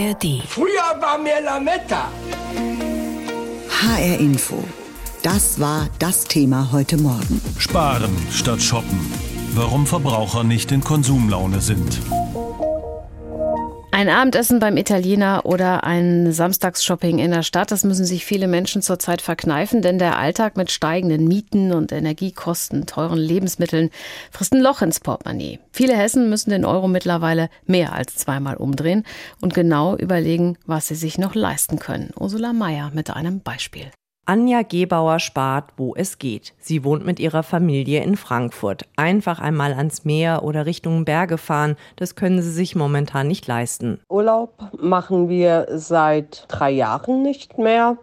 ARD. Früher war mir Lametta. HR Info. Das war das Thema heute Morgen. Sparen statt shoppen. Warum Verbraucher nicht in Konsumlaune sind. Ein Abendessen beim Italiener oder ein Samstagsshopping in der Stadt, das müssen sich viele Menschen zurzeit verkneifen, denn der Alltag mit steigenden Mieten und Energiekosten, teuren Lebensmitteln frisst ein Loch ins Portemonnaie. Viele Hessen müssen den Euro mittlerweile mehr als zweimal umdrehen und genau überlegen, was sie sich noch leisten können. Ursula Mayer mit einem Beispiel. Anja Gebauer spart, wo es geht. Sie wohnt mit ihrer Familie in Frankfurt. Einfach einmal ans Meer oder Richtung Berge fahren, das können sie sich momentan nicht leisten. Urlaub machen wir seit drei Jahren nicht mehr.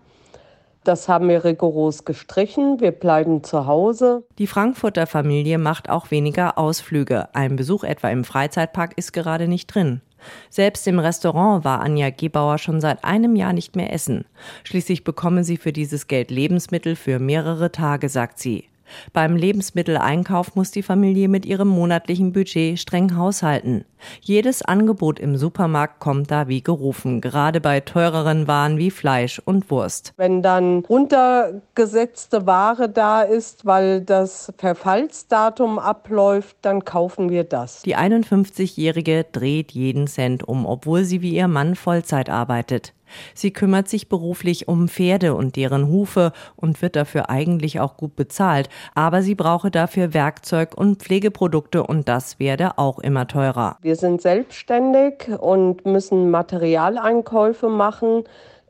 Das haben wir rigoros gestrichen. Wir bleiben zu Hause. Die Frankfurter Familie macht auch weniger Ausflüge. Ein Besuch etwa im Freizeitpark ist gerade nicht drin. Selbst im Restaurant war Anja Gebauer schon seit einem Jahr nicht mehr essen. Schließlich bekomme sie für dieses Geld Lebensmittel für mehrere Tage, sagt sie. Beim Lebensmitteleinkauf muss die Familie mit ihrem monatlichen Budget streng haushalten. Jedes Angebot im Supermarkt kommt da wie gerufen, gerade bei teureren Waren wie Fleisch und Wurst. Wenn dann runtergesetzte Ware da ist, weil das Verfallsdatum abläuft, dann kaufen wir das. Die 51-Jährige dreht jeden Cent um, obwohl sie wie ihr Mann Vollzeit arbeitet. Sie kümmert sich beruflich um Pferde und deren Hufe und wird dafür eigentlich auch gut bezahlt, aber sie brauche dafür Werkzeug und Pflegeprodukte und das werde auch immer teurer. Wir sind selbstständig und müssen Materialeinkäufe machen.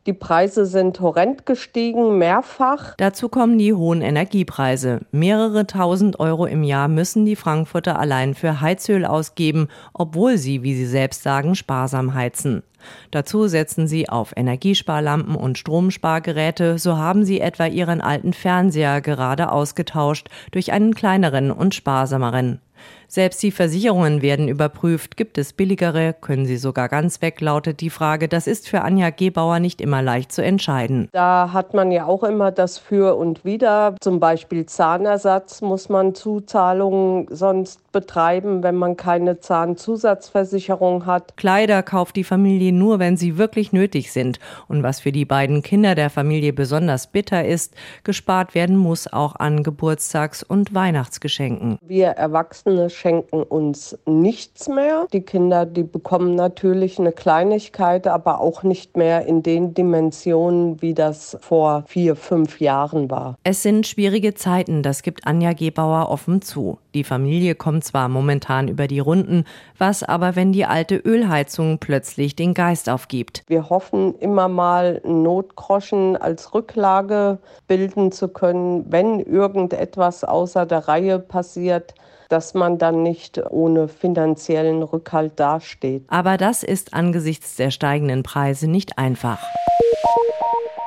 Die Preise sind horrend gestiegen, mehrfach. Dazu kommen die hohen Energiepreise. Mehrere tausend Euro im Jahr müssen die Frankfurter allein für Heizöl ausgeben, obwohl sie, wie sie selbst sagen, sparsam heizen. Dazu setzen sie auf Energiesparlampen und Stromspargeräte, so haben sie etwa ihren alten Fernseher gerade ausgetauscht durch einen kleineren und sparsameren. Selbst die Versicherungen werden überprüft. Gibt es billigere? Können sie sogar ganz weg? lautet die Frage. Das ist für Anja Gebauer nicht immer leicht zu entscheiden. Da hat man ja auch immer das Für und Wider. Zum Beispiel Zahnersatz muss man Zuzahlungen sonst betreiben, wenn man keine Zahnzusatzversicherung hat. Kleider kauft die Familie nur, wenn sie wirklich nötig sind. Und was für die beiden Kinder der Familie besonders bitter ist, gespart werden muss auch an Geburtstags- und Weihnachtsgeschenken. Wir Erwachsene schenken uns nichts mehr. Die Kinder, die bekommen natürlich eine Kleinigkeit, aber auch nicht mehr in den Dimensionen, wie das vor vier, fünf Jahren war. Es sind schwierige Zeiten, das gibt Anja Gebauer offen zu. Die Familie kommt zwar momentan über die Runden, was aber, wenn die alte Ölheizung plötzlich den Geist aufgibt? Wir hoffen immer mal Notgroschen als Rücklage bilden zu können, wenn irgendetwas außer der Reihe passiert dass man dann nicht ohne finanziellen Rückhalt dasteht. Aber das ist angesichts der steigenden Preise nicht einfach.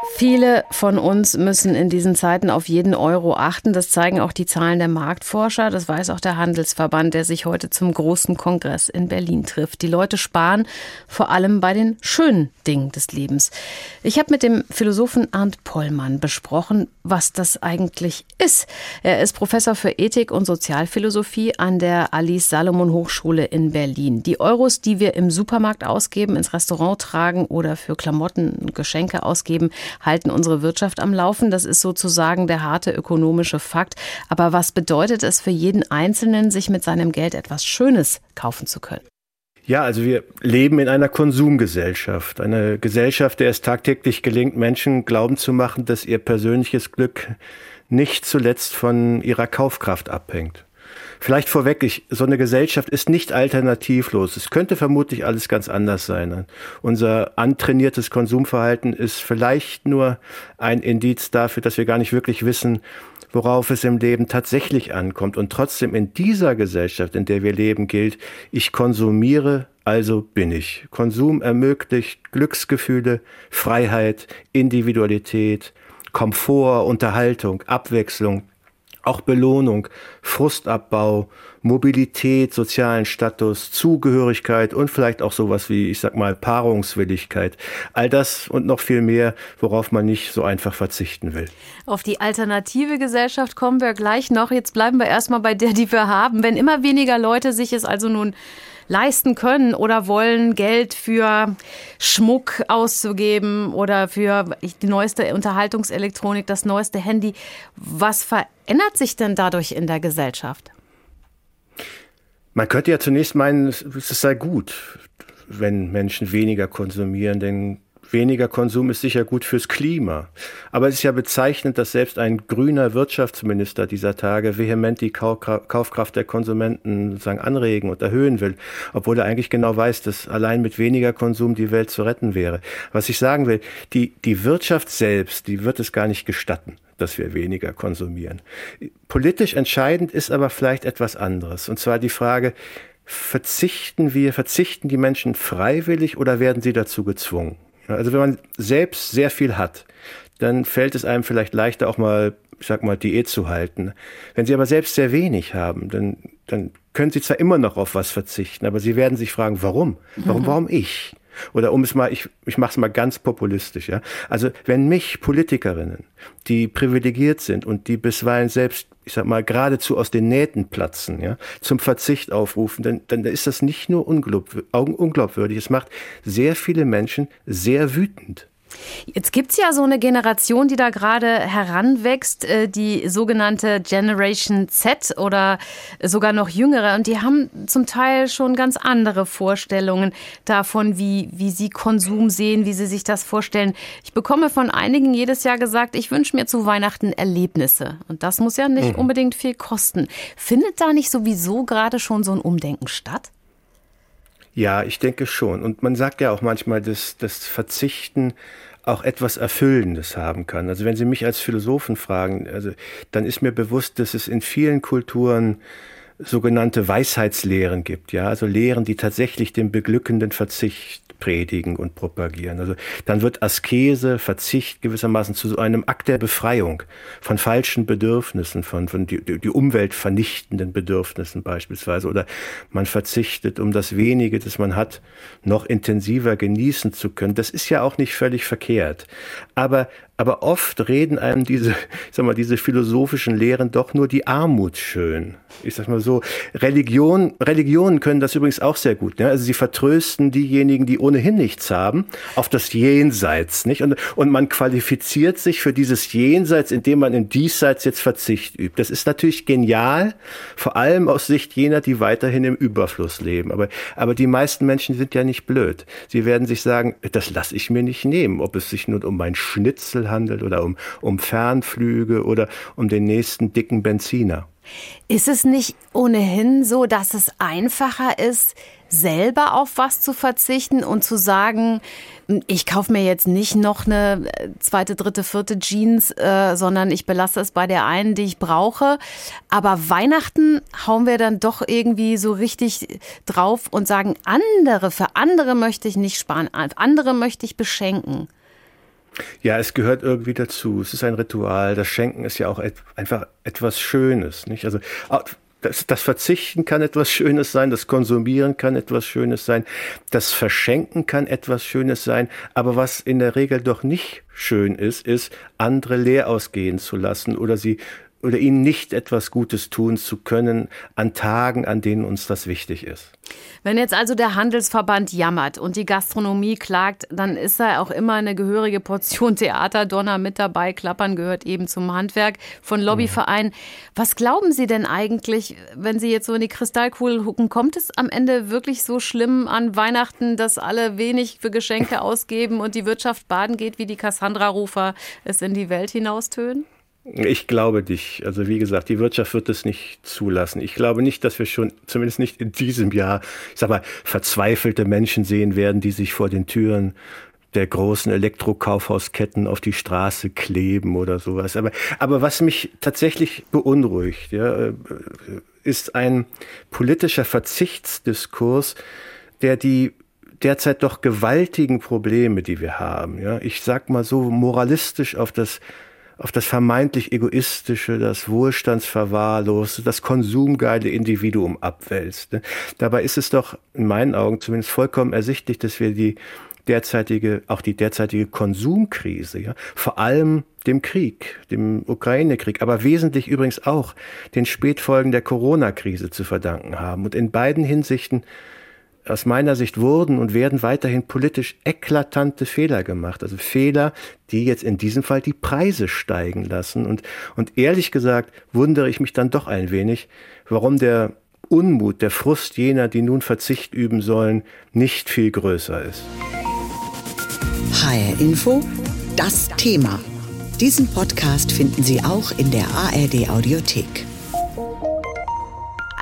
Viele von uns müssen in diesen Zeiten auf jeden Euro achten. Das zeigen auch die Zahlen der Marktforscher. Das weiß auch der Handelsverband, der sich heute zum großen Kongress in Berlin trifft. Die Leute sparen vor allem bei den schönen Dingen des Lebens. Ich habe mit dem Philosophen Arndt Pollmann besprochen, was das eigentlich ist. Er ist Professor für Ethik und Sozialphilosophie an der Alice Salomon Hochschule in Berlin. Die Euros, die wir im Supermarkt ausgeben, ins Restaurant tragen oder für Klamotten und Geschenke ausgeben, halten unsere Wirtschaft am Laufen. Das ist sozusagen der harte ökonomische Fakt. Aber was bedeutet es für jeden Einzelnen, sich mit seinem Geld etwas Schönes kaufen zu können? Ja, also wir leben in einer Konsumgesellschaft, eine Gesellschaft, der es tagtäglich gelingt, Menschen glauben zu machen, dass ihr persönliches Glück nicht zuletzt von ihrer Kaufkraft abhängt. Vielleicht vorweg, ich, so eine Gesellschaft ist nicht alternativlos. Es könnte vermutlich alles ganz anders sein. Unser antrainiertes Konsumverhalten ist vielleicht nur ein Indiz dafür, dass wir gar nicht wirklich wissen, worauf es im Leben tatsächlich ankommt. Und trotzdem in dieser Gesellschaft, in der wir leben, gilt, ich konsumiere, also bin ich. Konsum ermöglicht Glücksgefühle, Freiheit, Individualität, Komfort, Unterhaltung, Abwechslung, auch Belohnung, Frustabbau, Mobilität, sozialen Status, Zugehörigkeit und vielleicht auch sowas wie, ich sag mal, Paarungswilligkeit. All das und noch viel mehr, worauf man nicht so einfach verzichten will. Auf die alternative Gesellschaft kommen wir gleich noch. Jetzt bleiben wir erstmal bei der, die wir haben. Wenn immer weniger Leute sich es also nun leisten können oder wollen, Geld für Schmuck auszugeben oder für die neueste Unterhaltungselektronik, das neueste Handy. Was verändert sich denn dadurch in der Gesellschaft? Man könnte ja zunächst meinen, es sei gut, wenn Menschen weniger konsumieren, denn weniger Konsum ist sicher gut fürs Klima. Aber es ist ja bezeichnend, dass selbst ein grüner Wirtschaftsminister dieser Tage vehement die Kaufkraft der Konsumenten sagen, anregen und erhöhen will, obwohl er eigentlich genau weiß, dass allein mit weniger Konsum die Welt zu retten wäre. Was ich sagen will, die, die Wirtschaft selbst, die wird es gar nicht gestatten dass wir weniger konsumieren. Politisch entscheidend ist aber vielleicht etwas anderes. Und zwar die Frage, verzichten wir, verzichten die Menschen freiwillig oder werden sie dazu gezwungen? Also wenn man selbst sehr viel hat, dann fällt es einem vielleicht leichter auch mal, ich sag mal, Diät zu halten. Wenn Sie aber selbst sehr wenig haben, dann, dann können Sie zwar immer noch auf was verzichten, aber Sie werden sich fragen, warum? Warum, warum ich? Oder um es mal, ich, ich mache es mal ganz populistisch, ja. Also wenn mich Politikerinnen, die privilegiert sind und die bisweilen selbst, ich sag mal, geradezu aus den Nähten platzen, ja, zum Verzicht aufrufen, dann, dann ist das nicht nur unglaubwürdig, es macht sehr viele Menschen sehr wütend. Jetzt gibt es ja so eine Generation, die da gerade heranwächst, äh, die sogenannte Generation Z oder sogar noch jüngere. Und die haben zum Teil schon ganz andere Vorstellungen davon, wie, wie sie Konsum sehen, wie sie sich das vorstellen. Ich bekomme von einigen jedes Jahr gesagt, ich wünsche mir zu Weihnachten Erlebnisse. Und das muss ja nicht mhm. unbedingt viel kosten. Findet da nicht sowieso gerade schon so ein Umdenken statt? Ja, ich denke schon. Und man sagt ja auch manchmal, dass das Verzichten auch etwas Erfüllendes haben kann. Also wenn Sie mich als Philosophen fragen, also dann ist mir bewusst, dass es in vielen Kulturen sogenannte Weisheitslehren gibt, ja, also Lehren, die tatsächlich den beglückenden Verzicht predigen und propagieren. Also dann wird Askese, Verzicht gewissermaßen zu so einem Akt der Befreiung von falschen Bedürfnissen, von, von die, die Umwelt vernichtenden Bedürfnissen beispielsweise. Oder man verzichtet, um das wenige, das man hat, noch intensiver genießen zu können. Das ist ja auch nicht völlig verkehrt. Aber aber oft reden einem diese, ich sag mal, diese philosophischen Lehren doch nur die Armut schön. Ich sag mal so, Religion, Religionen können das übrigens auch sehr gut. Ne? Also sie vertrösten diejenigen, die ohnehin nichts haben, auf das Jenseits, nicht? Und, und man qualifiziert sich für dieses Jenseits, indem man im Diesseits jetzt Verzicht übt. Das ist natürlich genial, vor allem aus Sicht jener, die weiterhin im Überfluss leben. Aber, aber die meisten Menschen sind ja nicht blöd. Sie werden sich sagen, das lasse ich mir nicht nehmen, ob es sich nur um mein Schnitzel handelt oder um, um Fernflüge oder um den nächsten dicken Benziner. Ist es nicht ohnehin so, dass es einfacher ist, selber auf was zu verzichten und zu sagen, ich kaufe mir jetzt nicht noch eine äh, zweite, dritte, vierte Jeans, äh, sondern ich belasse es bei der einen, die ich brauche. Aber Weihnachten hauen wir dann doch irgendwie so richtig drauf und sagen, andere, für andere möchte ich nicht sparen, andere möchte ich beschenken. Ja, es gehört irgendwie dazu. Es ist ein Ritual. Das Schenken ist ja auch et einfach etwas Schönes, nicht? Also das, das Verzichten kann etwas Schönes sein, das Konsumieren kann etwas Schönes sein, das Verschenken kann etwas Schönes sein. Aber was in der Regel doch nicht schön ist, ist, andere leer ausgehen zu lassen oder sie oder ihnen nicht etwas Gutes tun zu können an Tagen, an denen uns das wichtig ist. Wenn jetzt also der Handelsverband jammert und die Gastronomie klagt, dann ist da auch immer eine gehörige Portion Theaterdonner mit dabei. Klappern gehört eben zum Handwerk von Lobbyvereinen. Was glauben Sie denn eigentlich, wenn Sie jetzt so in die Kristallkugel gucken, kommt es am Ende wirklich so schlimm an Weihnachten, dass alle wenig für Geschenke ausgeben und die Wirtschaft baden geht, wie die Cassandra-Rufer es in die Welt hinaustönen? Ich glaube nicht. Also wie gesagt, die Wirtschaft wird es nicht zulassen. Ich glaube nicht, dass wir schon, zumindest nicht in diesem Jahr, ich sag mal, verzweifelte Menschen sehen werden, die sich vor den Türen der großen Elektrokaufhausketten auf die Straße kleben oder sowas. Aber, aber was mich tatsächlich beunruhigt, ja, äh, ist ein politischer Verzichtsdiskurs, der die derzeit doch gewaltigen Probleme, die wir haben, ja, ich sag mal so moralistisch auf das auf das vermeintlich egoistische, das wohlstandsverwahrloste, das konsumgeile Individuum abwälzt. Ne? Dabei ist es doch in meinen Augen zumindest vollkommen ersichtlich, dass wir die derzeitige, auch die derzeitige Konsumkrise, ja, vor allem dem Krieg, dem Ukraine-Krieg, aber wesentlich übrigens auch den Spätfolgen der Corona-Krise zu verdanken haben. Und in beiden Hinsichten aus meiner Sicht wurden und werden weiterhin politisch eklatante Fehler gemacht. Also Fehler, die jetzt in diesem Fall die Preise steigen lassen. Und, und ehrlich gesagt wundere ich mich dann doch ein wenig, warum der Unmut, der Frust jener, die nun Verzicht üben sollen, nicht viel größer ist. HR Info, das Thema. Diesen Podcast finden Sie auch in der ARD Audiothek.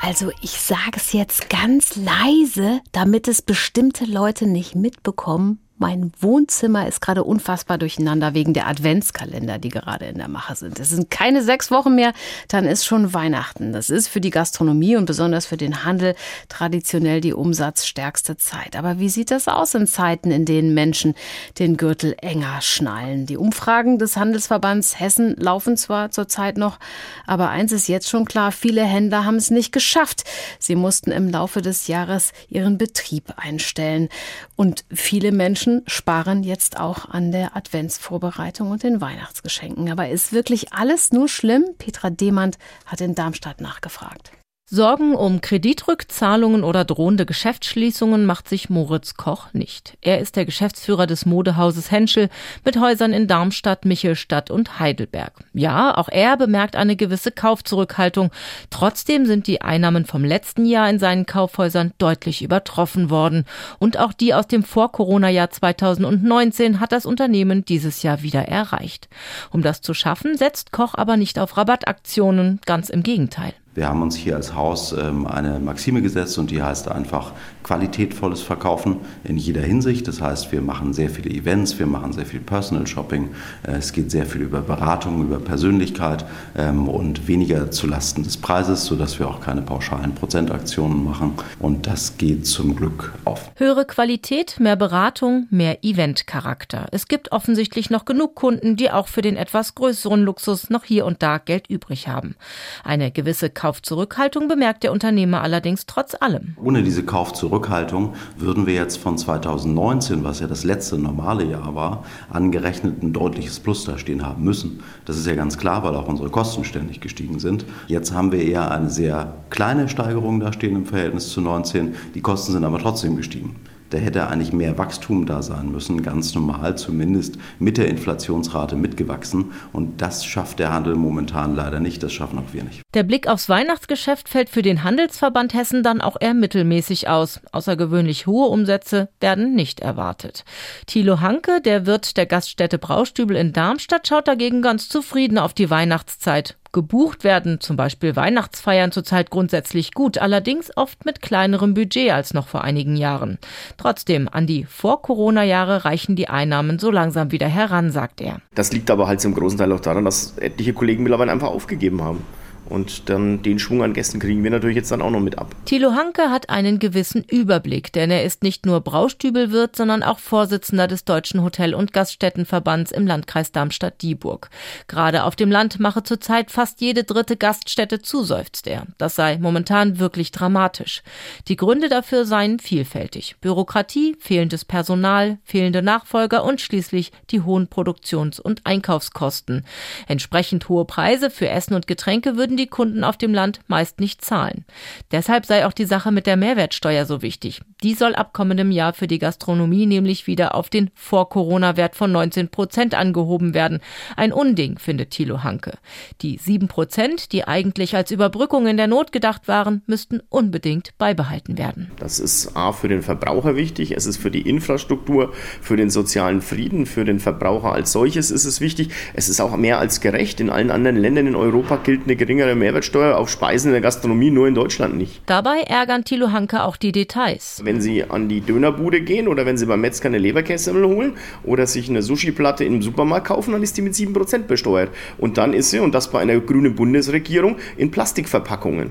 Also ich sage es jetzt ganz leise, damit es bestimmte Leute nicht mitbekommen. Mein Wohnzimmer ist gerade unfassbar durcheinander wegen der Adventskalender, die gerade in der Mache sind. Es sind keine sechs Wochen mehr, dann ist schon Weihnachten. Das ist für die Gastronomie und besonders für den Handel traditionell die umsatzstärkste Zeit. Aber wie sieht das aus in Zeiten, in denen Menschen den Gürtel enger schnallen? Die Umfragen des Handelsverbands Hessen laufen zwar zurzeit noch, aber eins ist jetzt schon klar, viele Händler haben es nicht geschafft. Sie mussten im Laufe des Jahres ihren Betrieb einstellen. Und viele Menschen Menschen sparen jetzt auch an der Adventsvorbereitung und den Weihnachtsgeschenken. Aber ist wirklich alles nur schlimm? Petra Demand hat in Darmstadt nachgefragt. Sorgen um Kreditrückzahlungen oder drohende Geschäftsschließungen macht sich Moritz Koch nicht. Er ist der Geschäftsführer des Modehauses Henschel mit Häusern in Darmstadt, Michelstadt und Heidelberg. Ja, auch er bemerkt eine gewisse Kaufzurückhaltung. Trotzdem sind die Einnahmen vom letzten Jahr in seinen Kaufhäusern deutlich übertroffen worden. Und auch die aus dem Vor-Corona-Jahr 2019 hat das Unternehmen dieses Jahr wieder erreicht. Um das zu schaffen, setzt Koch aber nicht auf Rabattaktionen, ganz im Gegenteil. Wir haben uns hier als Haus ähm, eine Maxime gesetzt und die heißt einfach qualitätvolles Verkaufen in jeder Hinsicht. Das heißt, wir machen sehr viele Events, wir machen sehr viel Personal Shopping. Äh, es geht sehr viel über Beratung, über Persönlichkeit ähm, und weniger zulasten des Preises, sodass wir auch keine pauschalen Prozentaktionen machen. Und das geht zum Glück auf. Höhere Qualität, mehr Beratung, mehr Eventcharakter. Es gibt offensichtlich noch genug Kunden, die auch für den etwas größeren Luxus noch hier und da Geld übrig haben. Eine gewisse Kaufzurückhaltung bemerkt der Unternehmer allerdings trotz allem. Ohne diese Kaufzurückhaltung würden wir jetzt von 2019, was ja das letzte normale Jahr war, angerechnet ein deutliches Plus da stehen haben müssen. Das ist ja ganz klar, weil auch unsere Kosten ständig gestiegen sind. Jetzt haben wir eher eine sehr kleine Steigerung da stehen im Verhältnis zu 19. Die Kosten sind aber trotzdem gestiegen da hätte eigentlich mehr Wachstum da sein müssen, ganz normal, zumindest mit der Inflationsrate mitgewachsen. Und das schafft der Handel momentan leider nicht, das schaffen auch wir nicht. Der Blick aufs Weihnachtsgeschäft fällt für den Handelsverband Hessen dann auch eher mittelmäßig aus. Außergewöhnlich hohe Umsätze werden nicht erwartet. Thilo Hanke, der Wirt der Gaststätte Braustübel in Darmstadt, schaut dagegen ganz zufrieden auf die Weihnachtszeit. Gebucht werden zum Beispiel Weihnachtsfeiern zurzeit grundsätzlich gut, allerdings oft mit kleinerem Budget als noch vor einigen Jahren. Trotzdem, an die Vor-Corona-Jahre reichen die Einnahmen so langsam wieder heran, sagt er. Das liegt aber halt zum großen Teil auch daran, dass etliche Kollegen mittlerweile einfach aufgegeben haben. Und dann den Schwung an Gästen kriegen wir natürlich jetzt dann auch noch mit ab. Thilo Hanke hat einen gewissen Überblick, denn er ist nicht nur Braustübelwirt, sondern auch Vorsitzender des Deutschen Hotel- und Gaststättenverbands im Landkreis Darmstadt-Dieburg. Gerade auf dem Land mache zurzeit fast jede dritte Gaststätte zu, seufzt er. Das sei momentan wirklich dramatisch. Die Gründe dafür seien vielfältig. Bürokratie, fehlendes Personal, fehlende Nachfolger und schließlich die hohen Produktions- und Einkaufskosten. Entsprechend hohe Preise für Essen und Getränke würden die Kunden auf dem Land meist nicht zahlen. Deshalb sei auch die Sache mit der Mehrwertsteuer so wichtig. Die soll ab kommendem Jahr für die Gastronomie nämlich wieder auf den Vor-Corona-Wert von 19 Prozent angehoben werden. Ein Unding, findet Thilo Hanke. Die 7 Prozent, die eigentlich als Überbrückung in der Not gedacht waren, müssten unbedingt beibehalten werden. Das ist A für den Verbraucher wichtig, es ist für die Infrastruktur, für den sozialen Frieden, für den Verbraucher als solches ist es wichtig. Es ist auch mehr als gerecht. In allen anderen Ländern in Europa gilt eine geringere geringere Mehrwertsteuer auf Speisen in der Gastronomie, nur in Deutschland nicht. Dabei ärgern Thilo Hanke auch die Details. Wenn Sie an die Dönerbude gehen oder wenn Sie beim Metzger eine Leberkässemmel holen oder sich eine Sushi-Platte im Supermarkt kaufen, dann ist die mit 7% besteuert. Und dann ist sie, und das bei einer grünen Bundesregierung, in Plastikverpackungen.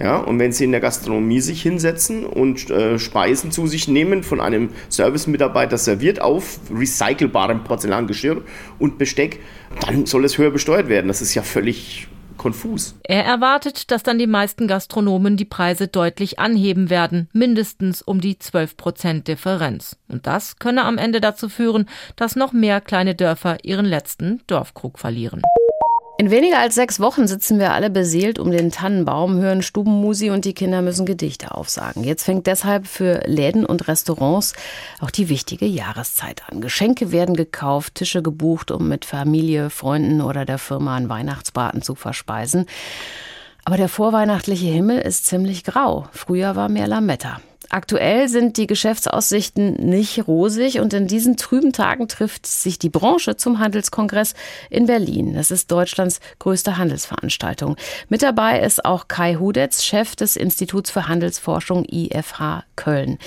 Ja, und wenn Sie in der Gastronomie sich hinsetzen und äh, Speisen zu sich nehmen, von einem Servicemitarbeiter serviert auf recycelbarem Porzellangeschirr und Besteck, dann soll es höher besteuert werden. Das ist ja völlig konfus. Er erwartet, dass dann die meisten Gastronomen die Preise deutlich anheben werden, mindestens um die 12 Prozent Differenz. Und das könne am Ende dazu führen, dass noch mehr kleine Dörfer ihren letzten Dorfkrug verlieren. In weniger als sechs Wochen sitzen wir alle beseelt um den Tannenbaum, hören Stubenmusi und die Kinder müssen Gedichte aufsagen. Jetzt fängt deshalb für Läden und Restaurants auch die wichtige Jahreszeit an. Geschenke werden gekauft, Tische gebucht, um mit Familie, Freunden oder der Firma einen Weihnachtsbraten zu verspeisen. Aber der vorweihnachtliche Himmel ist ziemlich grau. Früher war mehr Lametta. Aktuell sind die Geschäftsaussichten nicht rosig und in diesen trüben Tagen trifft sich die Branche zum Handelskongress in Berlin. Das ist Deutschlands größte Handelsveranstaltung. Mit dabei ist auch Kai Hudetz, Chef des Instituts für Handelsforschung IFH Köln.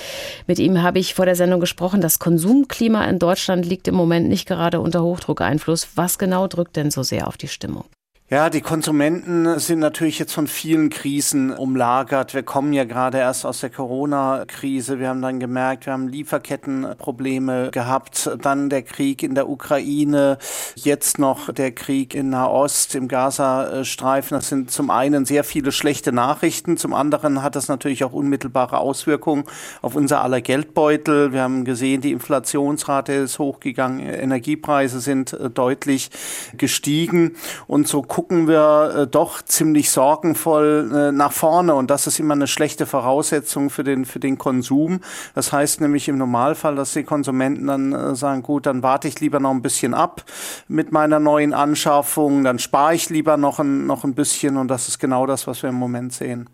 Mit ihm habe ich vor der Sendung gesprochen. Das Konsumklima in Deutschland liegt im Moment nicht gerade unter Hochdruckeinfluss. Was genau drückt denn so sehr auf die Stimmung? Ja, die Konsumenten sind natürlich jetzt von vielen Krisen umlagert. Wir kommen ja gerade erst aus der Corona-Krise. Wir haben dann gemerkt, wir haben Lieferkettenprobleme gehabt. Dann der Krieg in der Ukraine, jetzt noch der Krieg in Nahost, im Gazastreifen. Das sind zum einen sehr viele schlechte Nachrichten. Zum anderen hat das natürlich auch unmittelbare Auswirkungen auf unser aller Geldbeutel. Wir haben gesehen, die Inflationsrate ist hochgegangen. Energiepreise sind äh, deutlich gestiegen. Und so gucken wir äh, doch ziemlich sorgenvoll äh, nach vorne und das ist immer eine schlechte Voraussetzung für den, für den Konsum. Das heißt nämlich im Normalfall, dass die Konsumenten dann äh, sagen, gut, dann warte ich lieber noch ein bisschen ab mit meiner neuen Anschaffung, dann spare ich lieber noch ein, noch ein bisschen und das ist genau das, was wir im Moment sehen.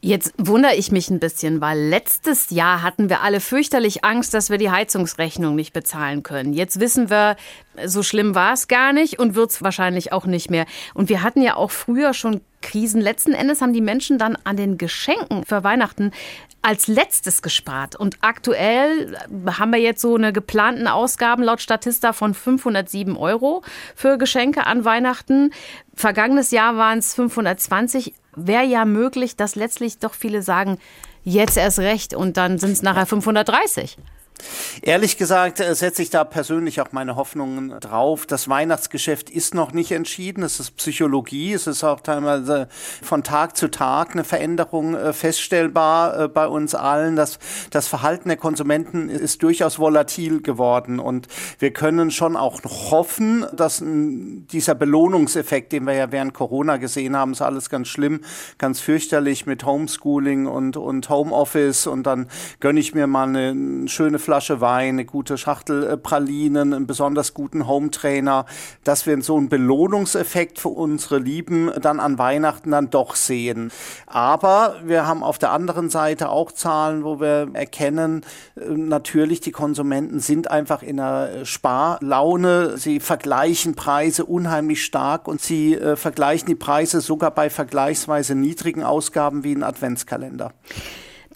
Jetzt wundere ich mich ein bisschen, weil letztes Jahr hatten wir alle fürchterlich Angst, dass wir die Heizungsrechnung nicht bezahlen können. Jetzt wissen wir, so schlimm war es gar nicht und wird es wahrscheinlich auch nicht mehr. Und wir hatten ja auch früher schon Krisen. Letzten Endes haben die Menschen dann an den Geschenken für Weihnachten als letztes gespart. Und aktuell haben wir jetzt so eine geplanten Ausgaben laut Statista von 507 Euro für Geschenke an Weihnachten. Vergangenes Jahr waren es 520 wäre ja möglich, dass letztlich doch viele sagen, jetzt erst recht und dann sind es nachher 530. Ehrlich gesagt äh, setze ich da persönlich auch meine Hoffnungen drauf. Das Weihnachtsgeschäft ist noch nicht entschieden. Es ist Psychologie. Es ist auch teilweise von Tag zu Tag eine Veränderung äh, feststellbar äh, bei uns allen. Das, das Verhalten der Konsumenten ist durchaus volatil geworden und wir können schon auch hoffen, dass dieser Belohnungseffekt, den wir ja während Corona gesehen haben, ist alles ganz schlimm, ganz fürchterlich mit Homeschooling und, und Homeoffice und dann gönne ich mir mal eine schöne Flasche Wein, eine gute Schachtel äh, Pralinen, einen besonders guten Hometrainer, dass wir so einen Belohnungseffekt für unsere Lieben dann an Weihnachten dann doch sehen. Aber wir haben auf der anderen Seite auch Zahlen, wo wir erkennen, äh, natürlich die Konsumenten sind einfach in einer Sparlaune. Sie vergleichen Preise unheimlich stark und sie äh, vergleichen die Preise sogar bei vergleichsweise niedrigen Ausgaben wie ein Adventskalender.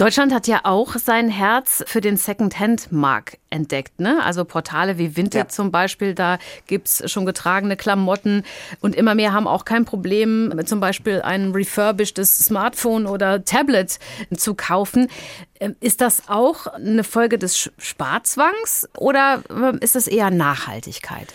Deutschland hat ja auch sein Herz für den Second-Hand-Markt entdeckt. Ne? Also Portale wie Vinted ja. zum Beispiel, da gibt es schon getragene Klamotten und immer mehr haben auch kein Problem, zum Beispiel ein refurbishedes Smartphone oder Tablet zu kaufen. Ähm, ist das auch eine Folge des Sparzwangs oder ähm, ist das eher Nachhaltigkeit?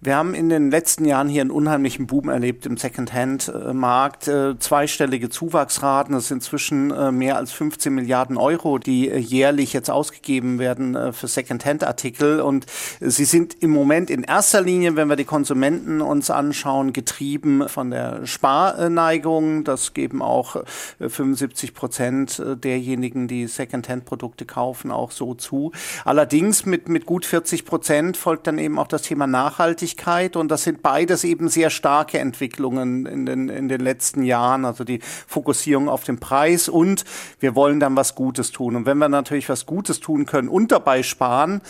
Wir haben in den letzten Jahren hier einen unheimlichen Boom erlebt im Second-Hand-Markt. Äh, zweistellige Zuwachsraten, das sind inzwischen äh, mehr als 15 Milliarden Euro, die äh, jährlich jetzt ausgegeben werden für Second-Hand-Artikel. Und sie sind im Moment in erster Linie, wenn wir die Konsumenten uns anschauen, getrieben von der Sparneigung. Das geben auch 75 Prozent derjenigen, die Second-Hand-Produkte kaufen, auch so zu. Allerdings mit, mit gut 40 Prozent folgt dann eben auch das Thema Nachhaltigkeit. Nachhaltigkeit und das sind beides eben sehr starke Entwicklungen in den, in den letzten Jahren, also die Fokussierung auf den Preis und wir wollen dann was Gutes tun. Und wenn wir natürlich was Gutes tun können und dabei sparen,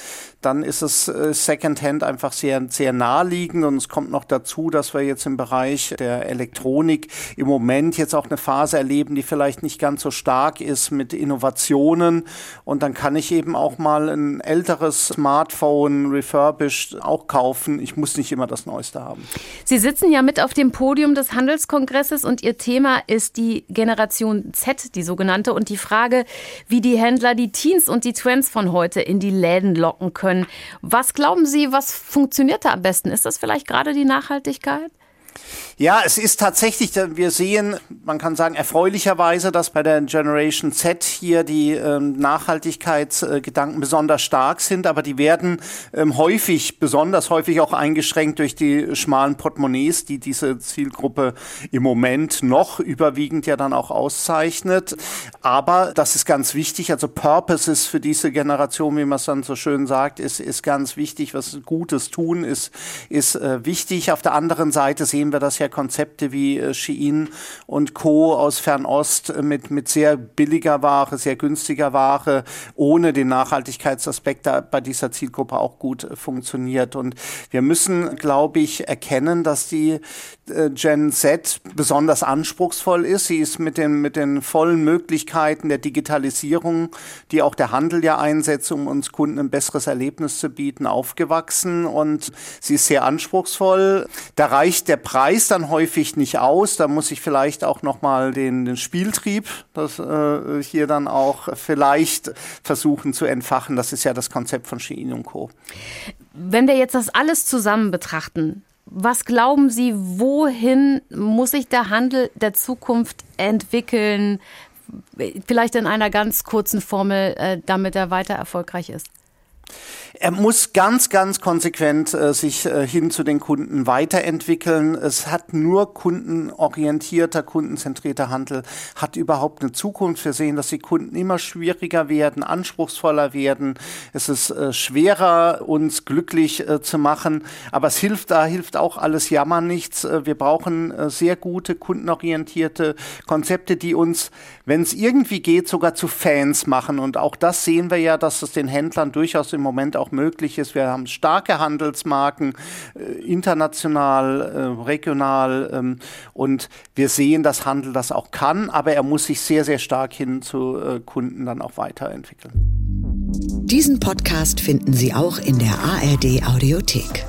dann ist es äh, Secondhand einfach sehr, sehr naheliegend und es kommt noch dazu, dass wir jetzt im Bereich der Elektronik im Moment jetzt auch eine Phase erleben, die vielleicht nicht ganz so stark ist mit Innovationen und dann kann ich eben auch mal ein älteres Smartphone refurbished auch kaufen. Ich muss muss nicht immer das Neueste haben. Sie sitzen ja mit auf dem Podium des Handelskongresses und Ihr Thema ist die Generation Z, die sogenannte, und die Frage, wie die Händler die Teens und die Trends von heute in die Läden locken können. Was glauben Sie, was funktioniert da am besten? Ist das vielleicht gerade die Nachhaltigkeit? Ja, es ist tatsächlich, wir sehen, man kann sagen, erfreulicherweise, dass bei der Generation Z hier die ähm, Nachhaltigkeitsgedanken besonders stark sind, aber die werden ähm, häufig, besonders häufig auch eingeschränkt durch die schmalen Portemonnaies, die diese Zielgruppe im Moment noch überwiegend ja dann auch auszeichnet. Aber das ist ganz wichtig, also Purposes für diese Generation, wie man es dann so schön sagt, ist, ist ganz wichtig. Was Gutes tun ist, ist äh, wichtig. Auf der anderen Seite sehen wir das ja Konzepte wie äh, Shein und Co. aus Fernost äh, mit, mit sehr billiger Ware, sehr günstiger Ware, ohne den Nachhaltigkeitsaspekt da bei dieser Zielgruppe auch gut äh, funktioniert. Und wir müssen, glaube ich, erkennen, dass die Gen Z besonders anspruchsvoll ist. Sie ist mit den, mit den vollen Möglichkeiten der Digitalisierung, die auch der Handel ja einsetzt, um uns Kunden ein besseres Erlebnis zu bieten, aufgewachsen. Und sie ist sehr anspruchsvoll. Da reicht der Preis dann häufig nicht aus. Da muss ich vielleicht auch nochmal den, den Spieltrieb, das äh, hier dann auch vielleicht versuchen zu entfachen. Das ist ja das Konzept von Shein und Co. Wenn wir jetzt das alles zusammen betrachten, was glauben Sie, wohin muss sich der Handel der Zukunft entwickeln? Vielleicht in einer ganz kurzen Formel, äh, damit er weiter erfolgreich ist. Er muss ganz, ganz konsequent äh, sich äh, hin zu den Kunden weiterentwickeln. Es hat nur kundenorientierter, kundenzentrierter Handel hat überhaupt eine Zukunft. Wir sehen, dass die Kunden immer schwieriger werden, anspruchsvoller werden. Es ist äh, schwerer, uns glücklich äh, zu machen. Aber es hilft, da hilft auch alles Jammern nichts. Äh, wir brauchen äh, sehr gute, kundenorientierte Konzepte, die uns, wenn es irgendwie geht, sogar zu Fans machen. Und auch das sehen wir ja, dass es den Händlern durchaus im Moment auch möglich ist. Wir haben starke Handelsmarken, äh, international, äh, regional ähm, und wir sehen, dass Handel das auch kann, aber er muss sich sehr, sehr stark hin zu äh, Kunden dann auch weiterentwickeln. Diesen Podcast finden Sie auch in der ARD Audiothek.